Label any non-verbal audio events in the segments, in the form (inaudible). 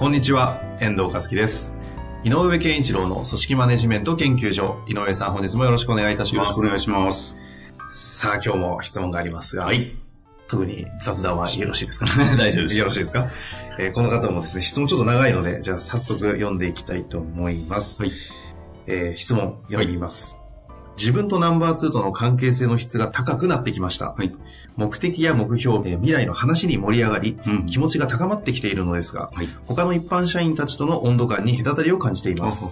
こんにちは、遠藤和樹です。井上健一郎の組織マネジメント研究所。井上さん、本日もよろしくお願いいたします。よろしくお願いします。さあ、今日も質問がありますが、はい。特に雑談はよろしいですかね？(laughs) 大丈夫ですよろしいですか、えーこの方もですね、質問ちょっと長いので、じゃあ早速読んでいきたいと思います。はいえー質問読みます。自分とナンバー2との関係性の質が高くなってきました。はい。目的や目標、えー未来の話に盛り上がり、うん気持ちが高まってきているのですが、はい。他の一般社員たちとの温度感に隔たりを感じています。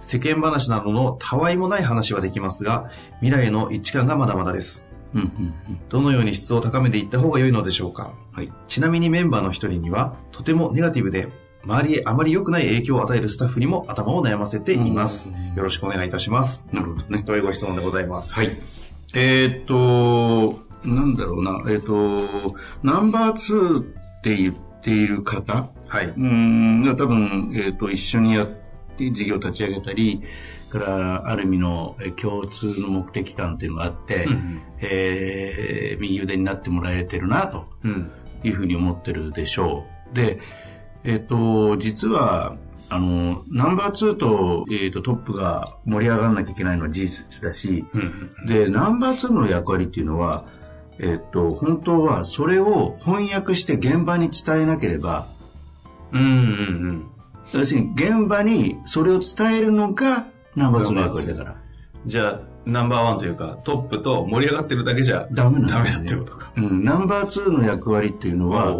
世間話などのたわいもない話はできますが、未来への一致感がまだまだです。うんうんうん。どのように質を高めていった方が良いのでしょうか？はい。ちなみにメンバーの一人には、とてもネガティブで、周りへあまり良くない影響を与えるスタッフにも頭を悩ませています。うんよろしくお願いいたします。なるほどね。というご質問でございます。はい。えーっと、なんだろうな、えーっと、ナンバー2って言っている方、はい。うーん、が多分、えーっと、一緒にやって、事業を立ち上げたり、から、ある意味のえー共通の目的感っていうのがあって、うんえー右腕になってもらえてるな、とうん。いうふうに思ってるでしょう。で、えっ、と、実は、あの、ナンバー2と、えっ、と、トップが盛り上がらなきゃいけないのは事実だし、うん。で、ナンバー2の役割っていうのは、えっ、と、本当はそれを翻訳して現場に伝えなければ、うん。うん。要するに現場にそれを伝えるのがナンバー2の役割だから。じゃあ、ナンバーワンというか、トップと盛り上がってるだけじゃダメなんダメだってことか。うん、ナンバー2の役割っていうのは、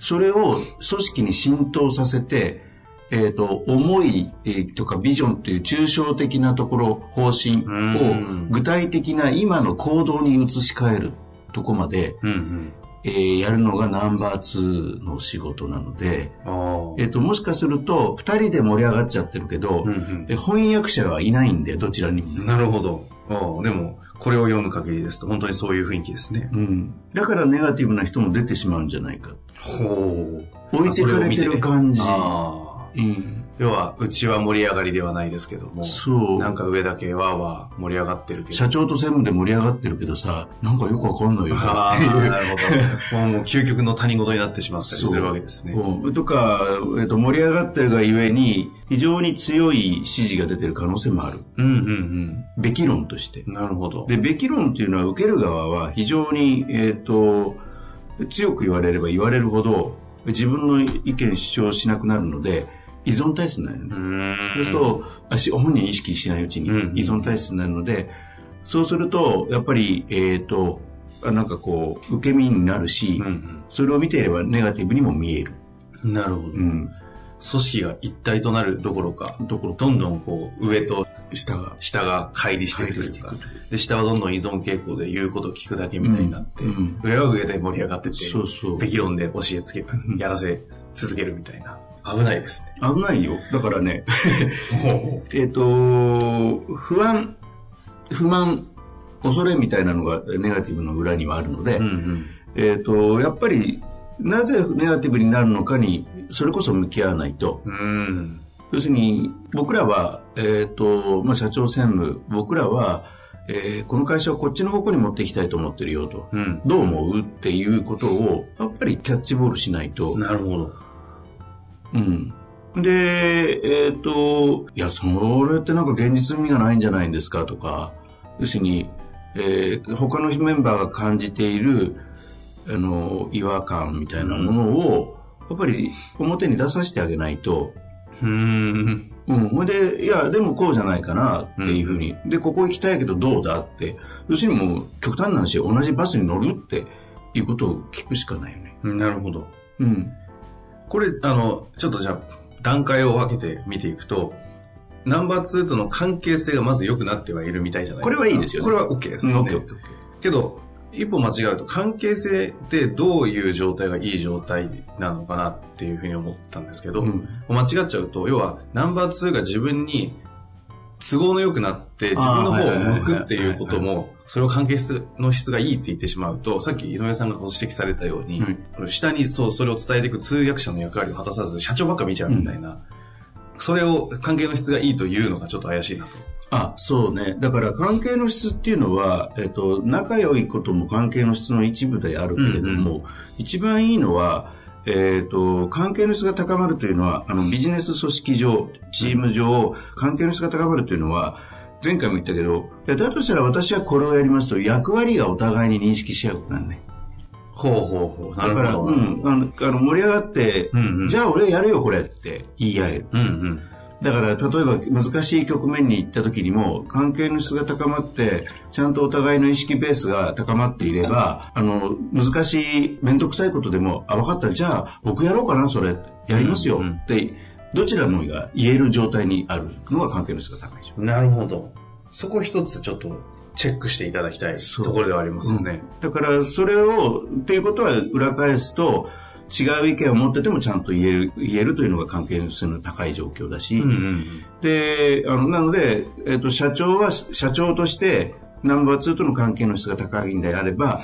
それを組織に浸透させて、えっ、と、思い、えーとかビジョンっていう抽象的なところ、方針うんを具体的な今の行動に移し替えるとこまで、うんうん。えーやるのがナンバー2の仕事なので、あえっ、と、もしかすると、二人で盛り上がっちゃってるけど、うんうんえ翻訳者はいないんで、どちらにもね。なるほど。でも、これを読む限りですと、本当にそういう雰囲気ですね。うん。だからネガティブな人も出てしまうんじゃないか。ほう。置いてかれてる感じ。ああ。うん。要は、うちは盛り上がりではないですけども、そう。なんか上だけわーわー盛り上がってるけど。社長と専務で盛り上がってるけどさ、なんかよくわかんないよね。ああ、(laughs) なるほど。もう究極の他人事になってしまったりするわけですね。うんとか、えっと、盛り上がってるがゆえに、非常に強い指示が出てる可能性もある。うんうんべき論としてう。ん。なるほど。で、べき論っていうのは受ける側は非常に、えっ、と、強く言われれば言われるほど、自分の意見主張しなくなるので、依存体質になるよね。うーん。そうすると、あし本人意識しないうちにうん依存体質になるので、そうすると、やっぱり、えっ、と、あなんかこう、受け身になるし、うんそれを見ていればネガティブにも見える。うん。なるほど。うん。組織が一体となるどころか、ところ、どんどんこう、上と下が。下が乖離していくというかで、下はどんどん依存傾向で言うこと聞くだけみたいになって、うんうん上は上で盛り上がってて、そうそう。べき論で教えつけ、やらせ続けるみたいな。危ないですね。危ないよ。だからね、ほ (laughs) えっと、不安、不満、恐れみたいなのがネガティブの裏にはあるので、うんうん。えっと、やっぱり、なぜネガティブになるのかに、それこそ向き合わないと。うん。要するに、僕らは、えっと、まあ、社長専務、僕らは、えーこの会社をこっちの方向に持っていきたいと思ってるよと。うん。どう思う？っていうことを、やっぱりキャッチボールしないと。なるほど。うん。で、えっ、と、いや、それってなんか現実味がないんじゃないんですかとか、要するに、えー他のメンバーが感じている、あの、違和感みたいなものを、やっぱり表に出させてあげないと、うーん。うん。ほいで、いや、でもこうじゃないかなっていうふうに。で、ここ行きたいけどどうだって。要するにもう、極端な話、同じバスに乗るっていうことを聞くしかないよね。なるほど。うん。これ、あの、ちょっとじゃあ、段階を分けて見ていくと、ナンバー2との関係性がまず良くなってはいるみたいじゃないですか。これはいいですよねこれは OK ですうん、よね。オッケーオッケーオッケけど、一歩間違うと関係性ってどういう状態がいい状態なのかなっていうふうに思ったんですけど、うん間違っちゃうと、要はナンバー2が自分に都合の良くなって自分の方を向くっていうことも、それを関係質の質がいいって言ってしまうと、さっき井上さんがご指摘されたように、下にそうそれを伝えていく通訳者の役割を果たさず、社長ばっか見ちゃうみたいな、それを関係の質がいいというのがちょっと怪しいなと。あ、そうね。だから関係の質っていうのは、えっと、仲良いことも関係の質の一部であるけれども、一番いいのは、えっ、と、関係の質が高まるというのは、あの、ビジネス組織上、チーム上、関係の質が高まるというのは、前回も言ったけど、だとしたら私はこれをやりますと、役割がお互いに認識し合うことなんね。ほうほうほう。なだから。うん、あの、あの盛り上がって、うんうんじゃあ俺やるよ、これって言い合える。うんうん。だから、例えば難しい局面に行った時にも、関係の質が高まって、ちゃんとお互いの意識ベースが高まっていれば、あの、難しい、めんどくさいことでも、あ、分かった、じゃあ僕やろうかな、それ。やりますよ。うんうんって、どちらのが言える状態にあるのが関係の質が高いで。なるほど。そこ一つちょっとチェックしていただきたいところではありますよね。だから、それを、っていうことは裏返すと、違う意見を持っててもちゃんと言える、言えるというのが関係の質の高い状況だし、うんうんで、あの、なので、えっ、と、社長は、社長として、ナンバー2との関係の質が高いんであれば、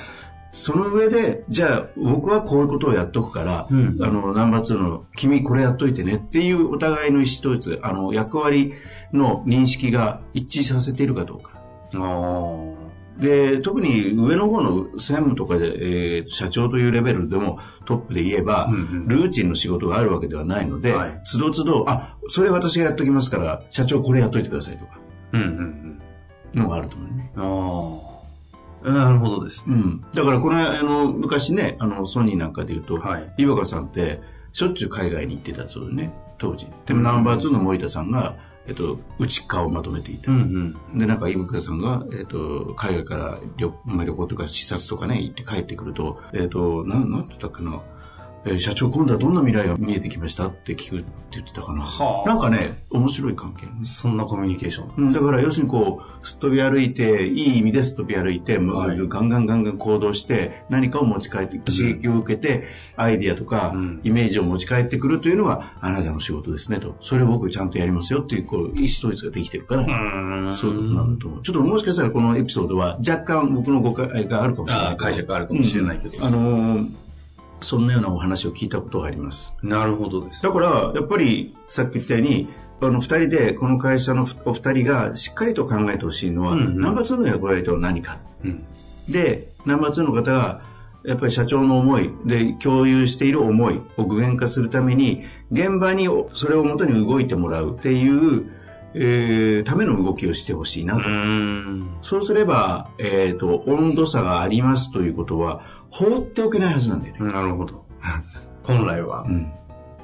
その上で、じゃあ、僕はこういうことをやっとくから、うんあの、ナンバー2の、君これやっといてねっていうお互いの意思統一、あの、役割の認識が一致させているかどうか。うん。あで、特に上の方の専務とかで、えー社長というレベルでもトップで言えば、うんうんルーチンの仕事があるわけではないので、はいつどつど、あ、それ私がやっときますから、社長これやっといてくださいとか、あ。うんうんのがあると思うね。うん。ああ。なるほどですね。うん。だからこの、あの、昔ね、あの、ソニーなんかで言うと、はい岩川さんって、しょっちゅう海外に行ってたそうでね、当時。でもナンバー2の森田さんが、えっと、内側をまとめていた。んうん。で、なんか、井深さんが、えっ、と、海外から旅,、まあ、旅行とか視察とかね、行って帰ってくると、えっ、と、なん、なんて言ったっけな、えー社長、今度はどんな未来が見えてきましたって聞くって言ってたかな。はあなんかね、面白い関係ね。そんなコミュニケーション。うんだから、要するにこう、すっ飛び歩いて、いい意味ですっ飛び歩いて、もうはいガンガンガンガン行動して、何かを持ち帰って、刺激を受けて、アイディアとかうん、イメージを持ち帰ってくるというのは、あなたの仕事ですねと。それを僕ちゃんとやりますよっていう、こう、意思統一ができてるから、んそういうことなんだと思う。ちょっともしかしたらこのエピソードは若干僕の誤解があるかもしれない解釈あるかもしれないけどうんあのーそんなようなお話を聞いたことがあります。なるほどです。だから、やっぱりさっき言ったように、あの二人で、この会社のお二人がしっかりと考えてほしいのは、うんうんナンバー2の役割とは何か。うん。で、ナンバー2の方が、やっぱり社長の思いで共有している思いを具現化するために、現場にそれをもとに動いてもらうっていう、えーための動きをしてほしいなと。ん。そうすれば、えっ、と、温度差がありますということは、放っておけないはずなんだよね。なるほど。本来は、うん。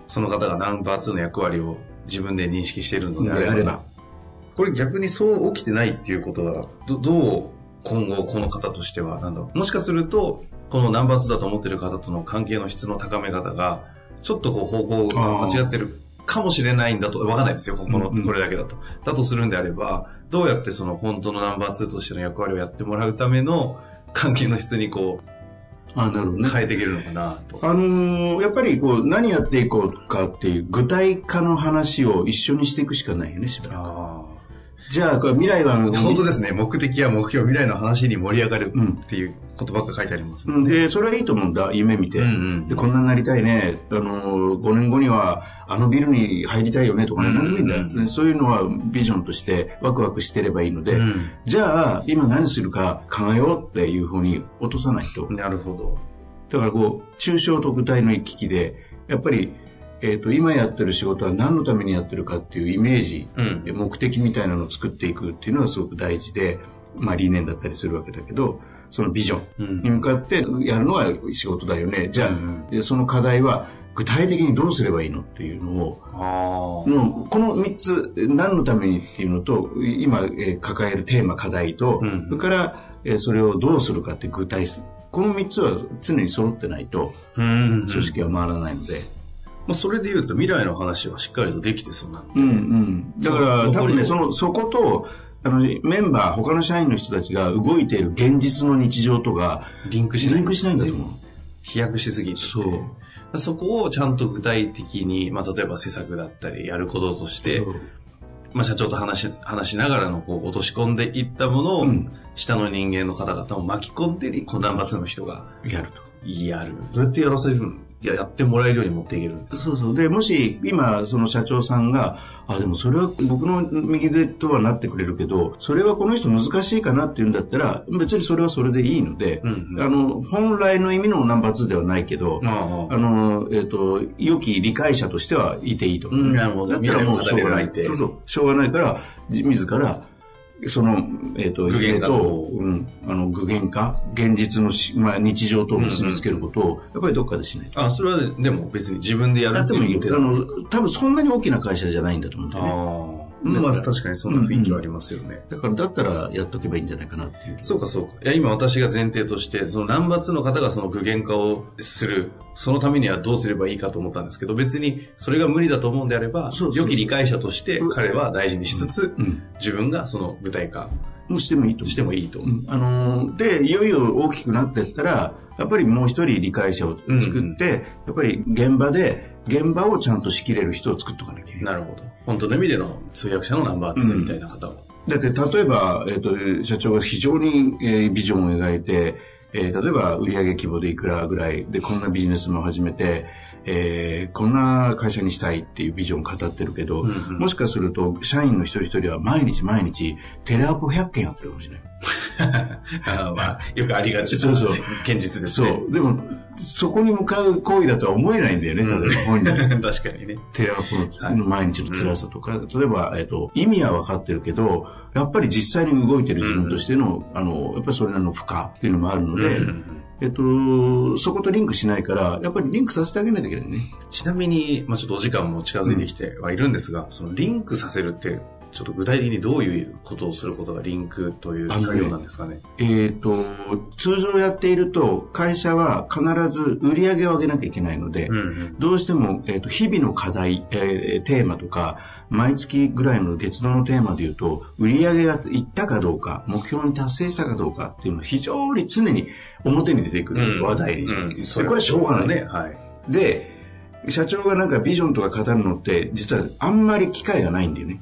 その方がナンバー2の役割を自分で認識しているのでであれば。これ逆にそう起きてないっていうことは、どどう今後この方としては、なんだろう。もしかすると、このナンバー2だと思ってる方との関係の質の高め方が、ちょっとこう方向が間違ってるかもしれないんだと、わかんないですよ、ここの、これだけだと。だとするんであれば、どうやってその本当のナンバー2としての役割をやってもらうための関係の質にこあ、なるほどう、ね。変えていけるのかなと。あのーやっぱりこう、何やっていこうかっていう具体化の話を一緒にしていくしかないよね、しばらく。あじゃあ、これ未来は、あ。本当ですね。目的や目標、未来の話に盛り上がるうんっていうことばっか書いてありますもうんんね。で、それはいいと思うんだ、夢見て。うんうんで、こんなになりたいね。あのー、5年後には、あのビルに入りたいよねとかね、うん何でもいいんだよ、うんでそういうのはビジョンとしてワクワクしてればいいので、うんじゃあ、今何するか考えようっていうふうに落とさないと。なるほど。だからこう、抽象と具体の行き来で、やっぱり、えっ、と、今やってる仕事は何のためにやってるかっていうイメージ、うん目的みたいなのを作っていくっていうのがすごく大事で、まあ理念だったりするわけだけど、そのビジョンに向かってやるのが仕事だよね。じゃあ、うんでその課題は具体的にどうすればいいのっていうのを、この3つ、何のためにっていうのと、今、えー抱えるテーマ、課題と、うんそれから、えーそれをどうするかって具体すこの3つは常に揃ってないと、うん。組織は回らないので。まあ、それで言うと未来の話はしっかりとできてそうな。うんうん。だから、多分ね、その、そこと、あの、メンバー、他の社員の人たちが動いている現実の日常とが、リンクしない。リンクしないんだと思う。飛躍しすぎてて。そう。そこをちゃんと具体的に、まあ、例えば施策だったり、やることとして、まあ、社長と話し、話しながらの、こう、落とし込んでいったものを、うん下の人間の方々を巻き込んで、こう、ナンバー2の人がやると。やる。どうやってやらせるんいや、やってもらえるように持っていけるそうそう。で、もし、今、その社長さんが、あ、でもそれは僕の右手とはなってくれるけど、それはこの人難しいかなっていうんだったら、別にそれはそれでいいので、うんうんあの、本来の意味のナンバー2ではないけど、ああの、えっ、と、良き理解者としてはいていいと思う。うんなるほどだったらもうしょうがない。そうそう。しょうがないから、じ自ら、その、えっ、と、具現化のと、うん、あの、具現化、現実のし、まあ、日常と結びつけることを、やっぱりどっかでしないと。あ、それは、でも別に自分でやるやってもいいよ。あの、多分そんなに大きな会社じゃないんだと思うんだよね。まあ確かにそんな雰囲気はありますよね。だから、だったらやっとけばいいんじゃないかなっていう。そうかそうか。いや、今私が前提として、そのナンバー2の方がその具現化をする、そのためにはどうすればいいかと思ったんですけど、別にそれが無理だと思うんであれば、そうそうそう良き理解者として彼は大事にしつつ、うん。自分がその具体化もうしてもいいと。してもいいと思う。うんあのーで、いよいよ大きくなっていったら、やっぱりもう一人理解者を作って、やっぱり現場で、現場をちゃんと仕切れる人を作っとかなきゃいけない。なるほど。本当の意味での通訳者のナンバー2みたいな方を。だって、例えば、えっ、と、社長が非常に、えービジョンを描いて、えー例えば売上規模でいくらぐらいで、こんなビジネスも始めて、えーこんな会社にしたいっていうビジョンを語ってるけど、うんうんもしかすると、社員の一人一人は毎日毎日、テレアポ100件やってるかもしれない。(laughs) あーまあ、よくありがちなそうそう現実ですそね。う。でも、そこに向かう行為だとは思えないんだよね、うん例えば本人。(laughs) 確かにね。テレアポの毎日の辛さとか、例えば、えっと、意味は分かってるけど、やっぱり実際に動いてる自分としての、あの、やっぱりそれなりの負荷っていうのもあるので、うんえっと、そことリンクしないから、やっぱりリンクさせてあげないといけないね。ちなみに、まあちょっとお時間も近づいてきてはいるんですが、そのリンクさせるって、ちょっと具体的にどういうことをすることがリンクという作業なんですかね？えっと、通常やっていると、会社は必ず売り上げを上げなきゃいけないので、うんうん。どうしても、えっと日々の課題、えーテーマとか、毎月ぐらいの月度のテーマで言うと、売り上げがいったかどうか、目標に達成したかどうかっていうのは非常に常に表に出てくる話題に。うん。でこれはしょうがない。ね。はい。で、社長がなんかビジョンとか語るのって、実はあんまり機会がないんだよね。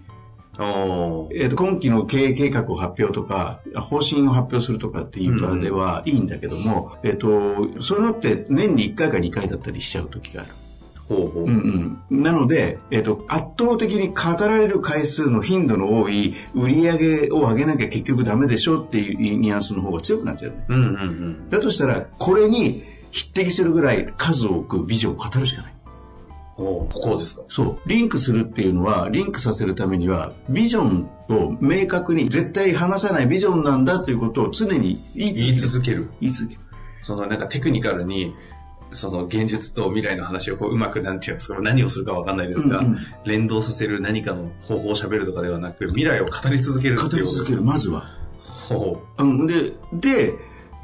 えっ、と、今期の経営計画を発表とか、方針を発表するとかっていうのではいいんだけども、えっ、と、そういうのって年に1回か2回だったりしちゃう時がある。ほうほう。うんうん。なので、えっ、と、圧倒的に語られる回数の頻度の多い売り上げを上げなきゃ結局ダメでしょっていうニュアンスの方が強くなっちゃうね。うんうんうん。だとしたら、これに匹敵するぐらい数多くビジョンを語るしかない。ここですか。そう。リンクするっていうのは、リンクさせるためには、ビジョンを明確に絶対話さないビジョンなんだということを常に言い続ける。言い続ける。そのなんかテクニカルに、その現実と未来の話をこううまくなんていうんですか、何をするかわかんないですが、うんうん連動させる何かの方法を喋るとかではなく、未来を語り続ける語っていうり続ける、まずは。ほうん、で、で、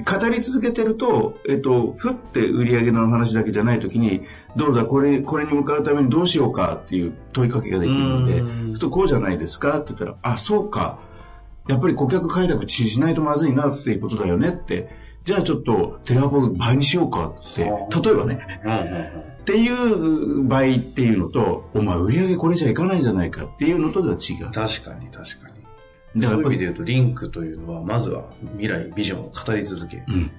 語り続けてると、えっと、ふって売り上げの話だけじゃないときに、どうだ、これ、これに向かうためにどうしようかっていう問いかけができるので、うとこうじゃないですか？って言ったら、あ、そうか。やっぱり顧客開拓しないとまずいなっていうことだよねって。じゃあちょっとテレアポ倍にしようかって。は例えばね。っていう場合っていうのと、お前売り上げこれじゃいかないじゃないかっていうのとでは違う。確かに確かに。だからやっぱり、そういう意味で言うと、リンクというのは、まずは未来、ビジョンを語り続ける。うん。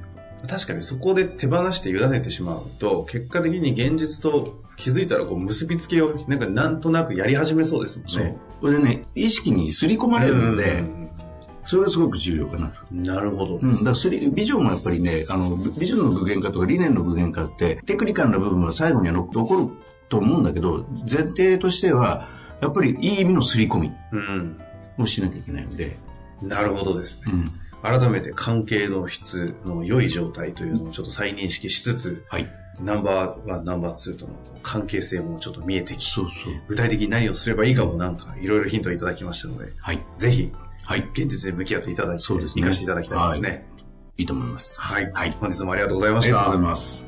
確かにそこで手放して委ねてしまうと、結果的に現実と気づいたらこう結びつけを、なんかなんとなくやり始めそうですもんね。これでね、意識に刷り込まれるので、うんそれがすごく重要かなと。なるほど。うん、だからスリビジョンはやっぱりね、あの、ビジョンの具現化とか理念の具現化って、テクニカルな部分は最後には残残ると思うんだけど、前提としては、やっぱりいい意味の刷り込みうん。をしなきゃいけないので、なるほどですね。うん。改めて関係の質の良い状態というのをちょっと再認識しつつ、はい。ナンバーワン、ナンバーツーとの関係性もちょっと見えてき、そうそう。具体的に何をすればいいかもなんかいろいろヒントをいただきましたので、はい。ぜひはい。現実に向き合っていただいて、そうですね生かしていただきたいですね。いいと思います。はい。はい本日もありがとうございましたありがとうござい。ます。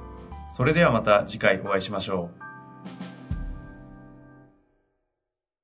それではまた次回お会いしましょう。